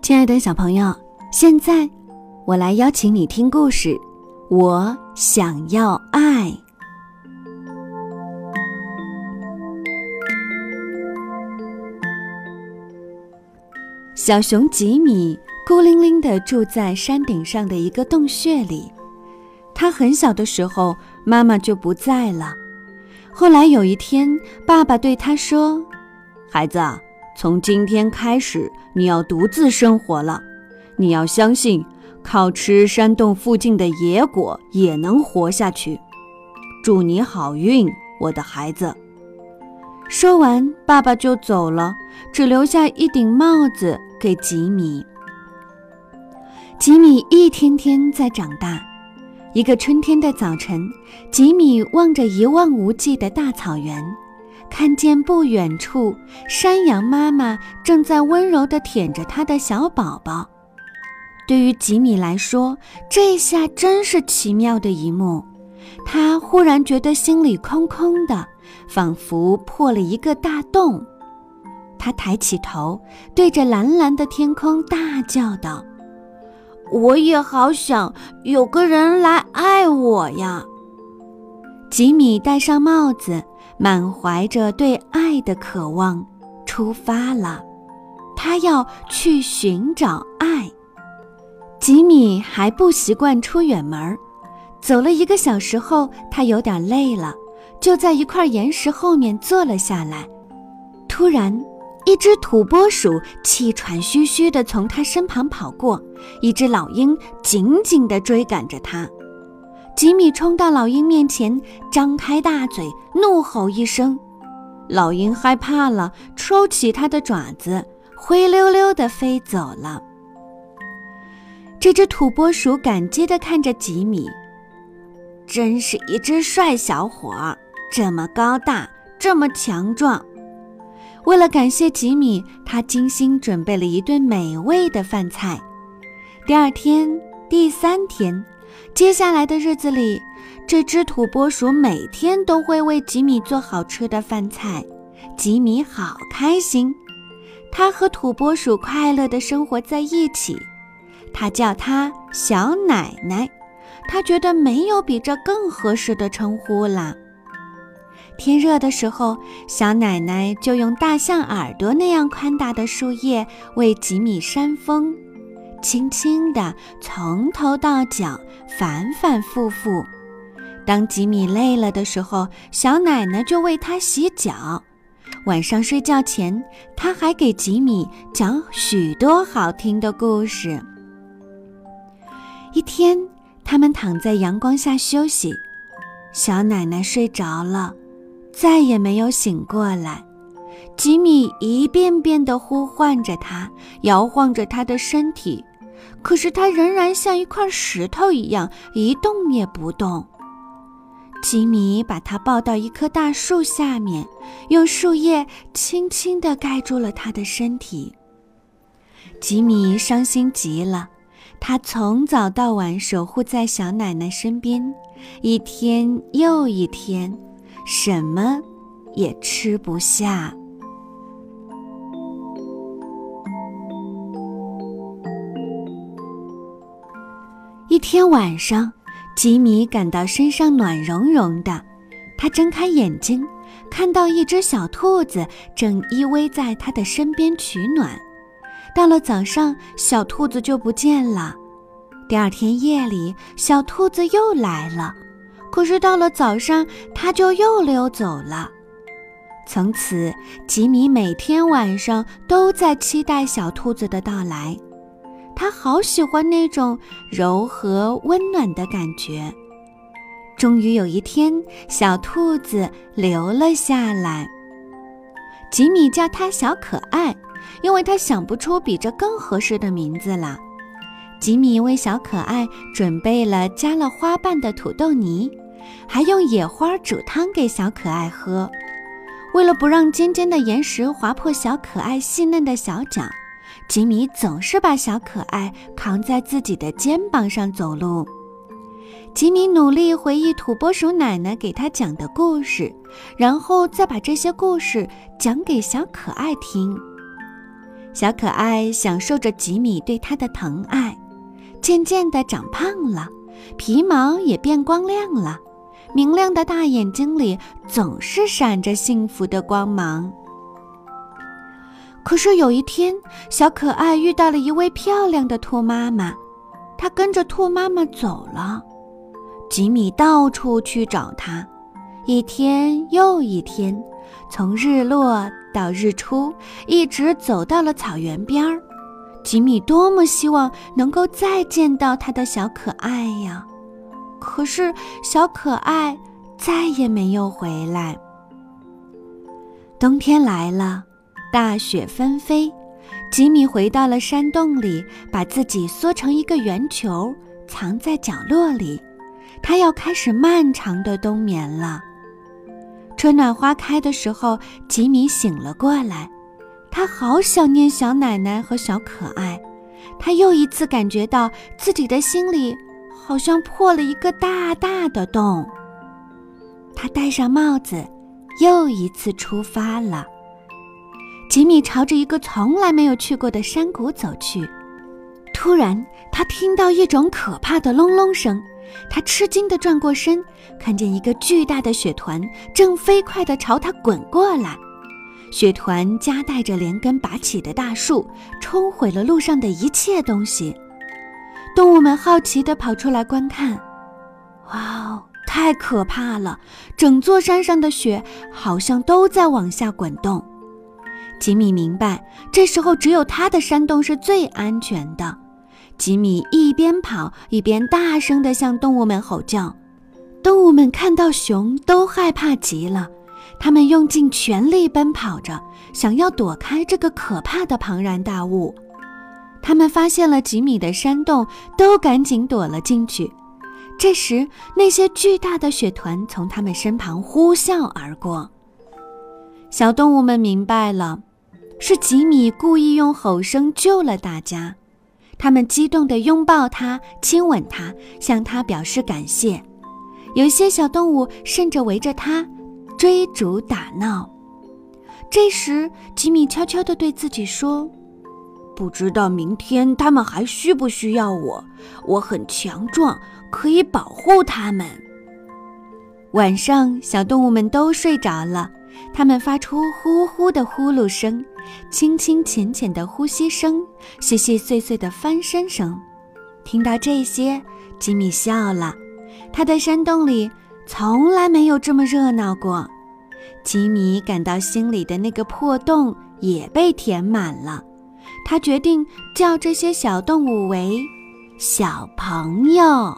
亲爱的小朋友，现在我来邀请你听故事。我想要爱。小熊吉米孤零零的住在山顶上的一个洞穴里。他很小的时候，妈妈就不在了。后来有一天，爸爸对他说：“孩子，从今天开始，你要独自生活了。你要相信，靠吃山洞附近的野果也能活下去。祝你好运，我的孩子。”说完，爸爸就走了，只留下一顶帽子给吉米。吉米一天天在长大。一个春天的早晨，吉米望着一望无际的大草原，看见不远处山羊妈妈正在温柔地舔着它的小宝宝。对于吉米来说，这下真是奇妙的一幕。他忽然觉得心里空空的，仿佛破了一个大洞。他抬起头，对着蓝蓝的天空大叫道。我也好想有个人来爱我呀！吉米戴上帽子，满怀着对爱的渴望，出发了。他要去寻找爱。吉米还不习惯出远门，走了一个小时后，他有点累了，就在一块岩石后面坐了下来。突然，一只土拨鼠气喘吁吁地从他身旁跑过，一只老鹰紧紧地追赶着他。吉米冲到老鹰面前，张开大嘴，怒吼一声。老鹰害怕了，抽起它的爪子，灰溜溜地飞走了。这只土拨鼠感激地看着吉米，真是一只帅小伙，这么高大，这么强壮。为了感谢吉米，他精心准备了一顿美味的饭菜。第二天、第三天，接下来的日子里，这只土拨鼠每天都会为吉米做好吃的饭菜。吉米好开心，他和土拨鼠快乐地生活在一起。他叫她小奶奶，他觉得没有比这更合适的称呼了。天热的时候，小奶奶就用大象耳朵那样宽大的树叶为吉米扇风，轻轻地从头到脚，反反复复。当吉米累了的时候，小奶奶就为他洗脚。晚上睡觉前，他还给吉米讲许多好听的故事。一天，他们躺在阳光下休息，小奶奶睡着了。再也没有醒过来，吉米一遍遍地呼唤着他，摇晃着他的身体，可是他仍然像一块石头一样一动也不动。吉米把他抱到一棵大树下面，用树叶轻轻地盖住了他的身体。吉米伤心极了，他从早到晚守护在小奶奶身边，一天又一天。什么也吃不下。一天晚上，吉米感到身上暖融融的，他睁开眼睛，看到一只小兔子正依偎在他的身边取暖。到了早上，小兔子就不见了。第二天夜里，小兔子又来了。可是到了早上，它就又溜走了。从此，吉米每天晚上都在期待小兔子的到来。他好喜欢那种柔和温暖的感觉。终于有一天，小兔子留了下来。吉米叫它小可爱，因为他想不出比这更合适的名字了。吉米为小可爱准备了加了花瓣的土豆泥，还用野花煮汤给小可爱喝。为了不让尖尖的岩石划破小可爱细嫩的小脚，吉米总是把小可爱扛在自己的肩膀上走路。吉米努力回忆土拨鼠奶奶给他讲的故事，然后再把这些故事讲给小可爱听。小可爱享受着吉米对他的疼爱，渐渐地长胖了，皮毛也变光亮了，明亮的大眼睛里总是闪着幸福的光芒。可是有一天，小可爱遇到了一位漂亮的兔妈妈，它跟着兔妈妈走了。吉米到处去找它，一天又一天，从日落到日出，一直走到了草原边儿。吉米多么希望能够再见到他的小可爱呀！可是小可爱再也没有回来。冬天来了，大雪纷飞，吉米回到了山洞里，把自己缩成一个圆球，藏在角落里。他要开始漫长的冬眠了。春暖花开的时候，吉米醒了过来，他好想念小奶奶和小可爱。他又一次感觉到自己的心里好像破了一个大大的洞。他戴上帽子，又一次出发了。吉米朝着一个从来没有去过的山谷走去，突然他听到一种可怕的隆隆声。他吃惊地转过身，看见一个巨大的雪团正飞快地朝他滚过来。雪团夹带着连根拔起的大树，冲毁了路上的一切东西。动物们好奇地跑出来观看。哇哦，太可怕了！整座山上的雪好像都在往下滚动。吉米明白，这时候只有他的山洞是最安全的。吉米一边跑一边大声地向动物们吼叫，动物们看到熊都害怕极了，它们用尽全力奔跑着，想要躲开这个可怕的庞然大物。他们发现了吉米的山洞，都赶紧躲了进去。这时，那些巨大的雪团从他们身旁呼啸而过。小动物们明白了，是吉米故意用吼声救了大家。他们激动地拥抱他，亲吻他，向他表示感谢。有些小动物甚至围着他追逐打闹。这时，吉米悄悄地对自己说：“不知道明天他们还需不需要我？我很强壮，可以保护他们。”晚上，小动物们都睡着了，它们发出呼呼的呼噜声。轻轻浅浅的呼吸声，细细碎碎的翻身声，听到这些，吉米笑了。他的山洞里从来没有这么热闹过。吉米感到心里的那个破洞也被填满了。他决定叫这些小动物为小朋友。